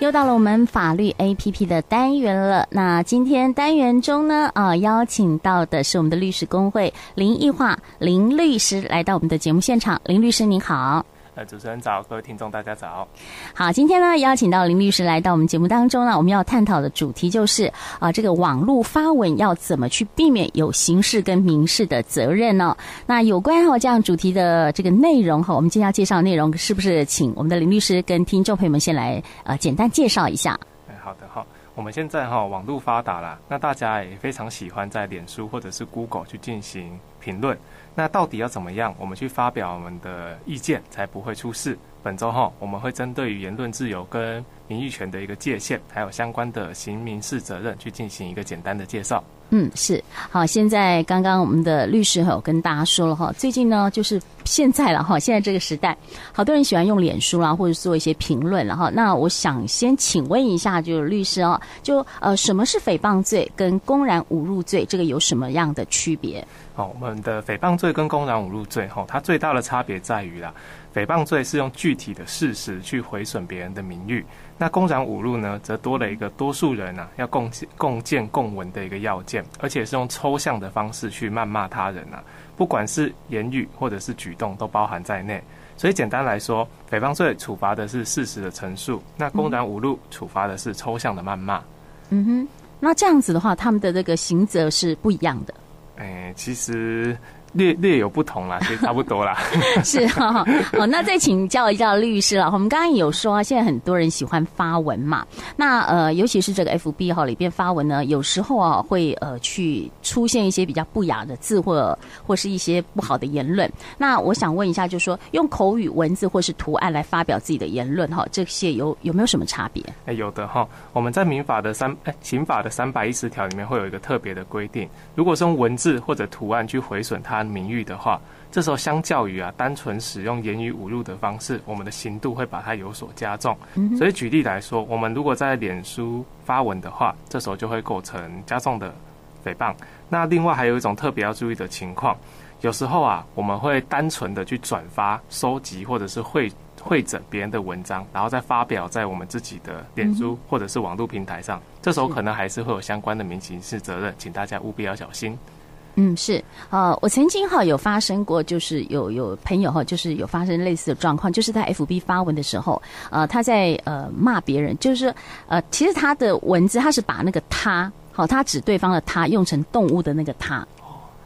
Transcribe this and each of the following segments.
又到了我们法律 APP 的单元了。那今天单元中呢，啊，邀请到的是我们的律师工会林奕华林律师来到我们的节目现场。林律师您好。呃，主持人早，各位听众大家早。好，今天呢，邀请到林律师来到我们节目当中呢，我们要探讨的主题就是啊，这个网络发文要怎么去避免有刑事跟民事的责任呢？那有关哈这样主题的这个内容哈，我们今天要介绍的内容是不是请我们的林律师跟听众朋友们先来呃简单介绍一下？哎，好的哈，我们现在哈网络发达了，那大家也非常喜欢在脸书或者是 Google 去进行评论。那到底要怎么样，我们去发表我们的意见才不会出事？本周哈，我们会针对于言论自由跟名誉权的一个界限，还有相关的刑民事责任，去进行一个简单的介绍。嗯，是好。现在刚刚我们的律师哈有跟大家说了哈，最近呢就是现在了哈，现在这个时代，好多人喜欢用脸书啦，或者做一些评论了哈。那我想先请问一下，就是律师哦，就呃，什么是诽谤罪跟公然侮辱罪？这个有什么样的区别？好，我们的诽谤罪跟公然侮辱罪哈，它最大的差别在于啦。诽谤罪是用具体的事实去毁损别人的名誉，那公然侮辱呢，则多了一个多数人啊要共共建共文的一个要件，而且是用抽象的方式去谩骂他人啊，不管是言语或者是举动都包含在内。所以简单来说，诽谤罪处罚的是事实的陈述，那公然侮辱处罚的是抽象的谩骂。嗯哼，那这样子的话，他们的这个刑责是不一样的。哎，其实。略略有不同啦，其实 差不多啦。是哈、哦，好，那再请教一下律师了。我们刚刚有说，啊现在很多人喜欢发文嘛，那呃，尤其是这个 FB 号里边发文呢，有时候啊会呃去出现一些比较不雅的字或或是一些不好的言论。那我想问一下，就是说用口语、文字或是图案来发表自己的言论哈，这些有有没有什么差别？哎，有的哈。我们在民法的三哎刑法的三百一十条里面会有一个特别的规定，如果是用文字或者图案去毁损他。名誉的话，这时候相较于啊单纯使用言语侮辱的方式，我们的刑度会把它有所加重。所以举例来说，我们如果在脸书发文的话，这时候就会构成加重的诽谤。那另外还有一种特别要注意的情况，有时候啊我们会单纯的去转发、收集或者是会会诊别人的文章，然后再发表在我们自己的脸书或者是网络平台上，这时候可能还是会有相关的民刑事责任，请大家务必要小心。嗯，是，呃，我曾经哈有发生过，就是有有朋友哈，就是有发生类似的状况，就是他 FB 发文的时候，呃，他在呃骂别人，就是呃，其实他的文字他是把那个他，好，他指对方的他用成动物的那个他。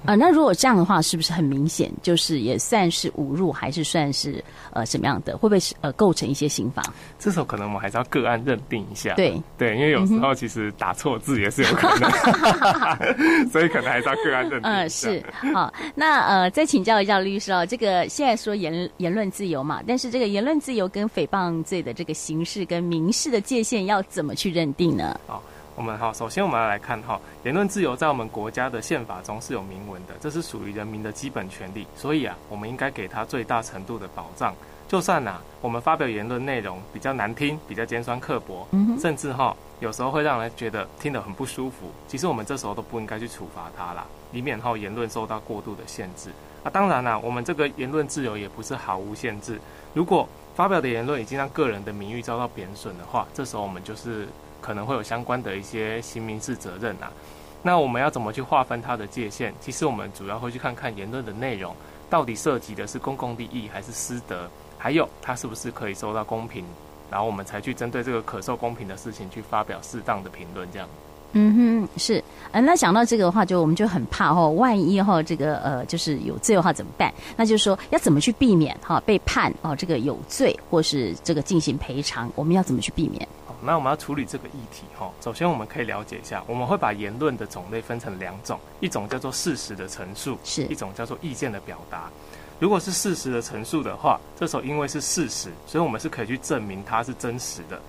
啊、呃，那如果这样的话，是不是很明显，就是也算是侮辱，还是算是呃什么样的？会不会是呃构成一些刑罚？这时候可能我们还是要个案认定一下。对对，因为有时候其实打错字也是有可能，所以可能还是要个案认定。嗯、呃，是好。那呃，再请教一下律师哦，这个现在说言言论自由嘛，但是这个言论自由跟诽谤罪的这个刑事跟民事的界限要怎么去认定呢？好。我们哈，首先我们要来看哈，言论自由在我们国家的宪法中是有明文的，这是属于人民的基本权利，所以啊，我们应该给他最大程度的保障。就算呐，我们发表言论内容比较难听，比较尖酸刻薄，甚至哈，有时候会让人觉得听得很不舒服，其实我们这时候都不应该去处罚他啦，以免哈言论受到过度的限制。啊，当然啦，我们这个言论自由也不是毫无限制，如果发表的言论已经让个人的名誉遭到贬损的话，这时候我们就是。可能会有相关的一些刑民事责任啊，那我们要怎么去划分它的界限？其实我们主要会去看看言论的内容，到底涉及的是公共利益还是私德，还有它是不是可以受到公平，然后我们才去针对这个可受公平的事情去发表适当的评论，这样。嗯哼，是，呃，那讲到这个的话，就我们就很怕哈，万一哈这个呃就是有罪的话怎么办？那就是说要怎么去避免哈被判哦这个有罪，或是这个进行赔偿，我们要怎么去避免？那我们要处理这个议题哈，首先我们可以了解一下，我们会把言论的种类分成两种，一种叫做事实的陈述，是一种叫做意见的表达。如果是事实的陈述的话，这时候因为是事实，所以我们是可以去证明它是真实的，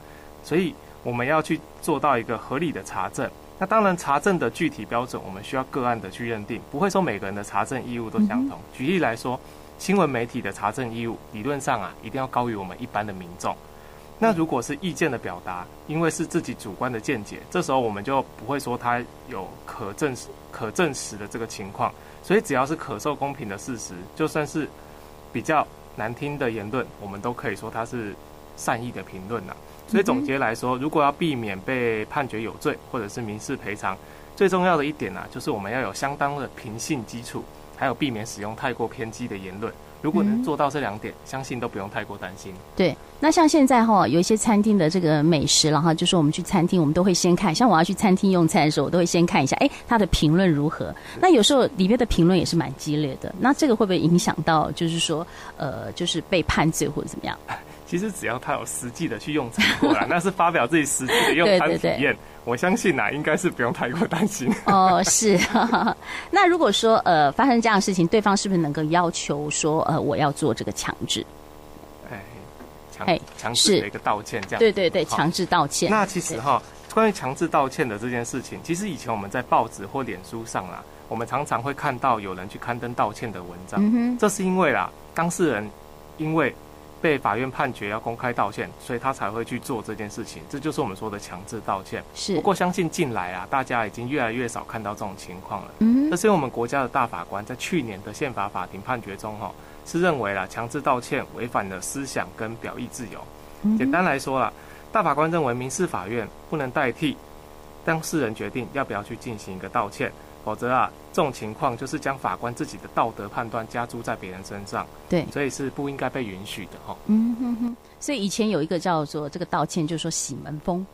所以我们要去做到一个合理的查证。那当然，查证的具体标准，我们需要个案的去认定，不会说每个人的查证义务都相同。举例来说，新闻媒体的查证义务，理论上啊，一定要高于我们一般的民众。那如果是意见的表达，因为是自己主观的见解，这时候我们就不会说他有可证实、可证实的这个情况。所以只要是可受公平的事实，就算是比较难听的言论，我们都可以说它是善意的评论呐。所以总结来说，如果要避免被判决有罪或者是民事赔偿，最重要的一点呢、啊，就是我们要有相当的平信基础，还有避免使用太过偏激的言论。如果能做到这两点，嗯、相信都不用太过担心。对，那像现在哈，有一些餐厅的这个美食，然后就是我们去餐厅，我们都会先看。像我要去餐厅用餐的时候，我都会先看一下，哎，他的评论如何？那有时候里面的评论也是蛮激烈的。那这个会不会影响到，就是说，呃，就是被判罪或者怎么样？其实只要他有实际的去用餐过来，那是发表自己实际的用餐体验。对对对，我相信呐、啊，应该是不用太过担心。哦，是。那如果说呃发生这样的事情，对方是不是能够要求说呃我要做这个强制？哎，强强制的一个道歉这样。对对对，强制道歉。那其实哈，关于强制道歉的这件事情，其实以前我们在报纸或脸书上啊，我们常常会看到有人去刊登道歉的文章。这是因为啦，当事人因为。被法院判决要公开道歉，所以他才会去做这件事情。这就是我们说的强制道歉。是。不过相信近来啊，大家已经越来越少看到这种情况了。嗯。这是因为我们国家的大法官在去年的宪法法庭判决中，哈，是认为啦，强制道歉违反了思想跟表意自由。嗯。简单来说啦，大法官认为民事法院不能代替当事人决定要不要去进行一个道歉。否则啊，这种情况就是将法官自己的道德判断加诸在别人身上，对，所以是不应该被允许的哈。嗯哼哼，所以以前有一个叫做这个道歉，就是说洗门风。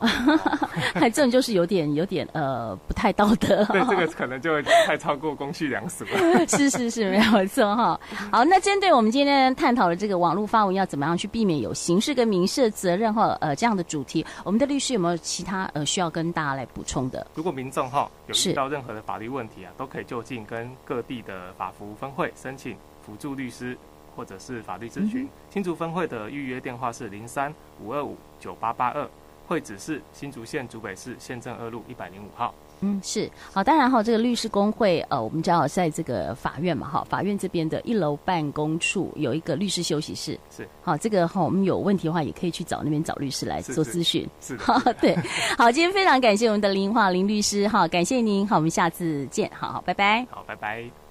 还这种就是有点有点呃不太道德，对，这个可能就会太超过公序良俗 了。是是是，没有错哈。好，那针对我们今天探讨的这个网络发文要怎么样去避免有刑事跟民事的责任哈，呃这样的主题，我们的律师有没有其他呃需要跟大家来补充的？如果民众哈有遇到任何的法律问题啊，都可以就近跟各地的法服分会申请辅助律师或者是法律咨询。嗯、新竹分会的预约电话是零三五二五九八八二。会址是新竹县竹北市县政二路一百零五号。嗯，是好，当然哈，这个律师工会呃，我们知道在这个法院嘛哈，法院这边的一楼办公处有一个律师休息室。是好，这个哈，我们有问题的话也可以去找那边找律师来做咨询。是 哈，对。好，今天非常感谢我们的林华林律师哈，感谢您，好，我们下次见，好好，拜拜。好，拜拜。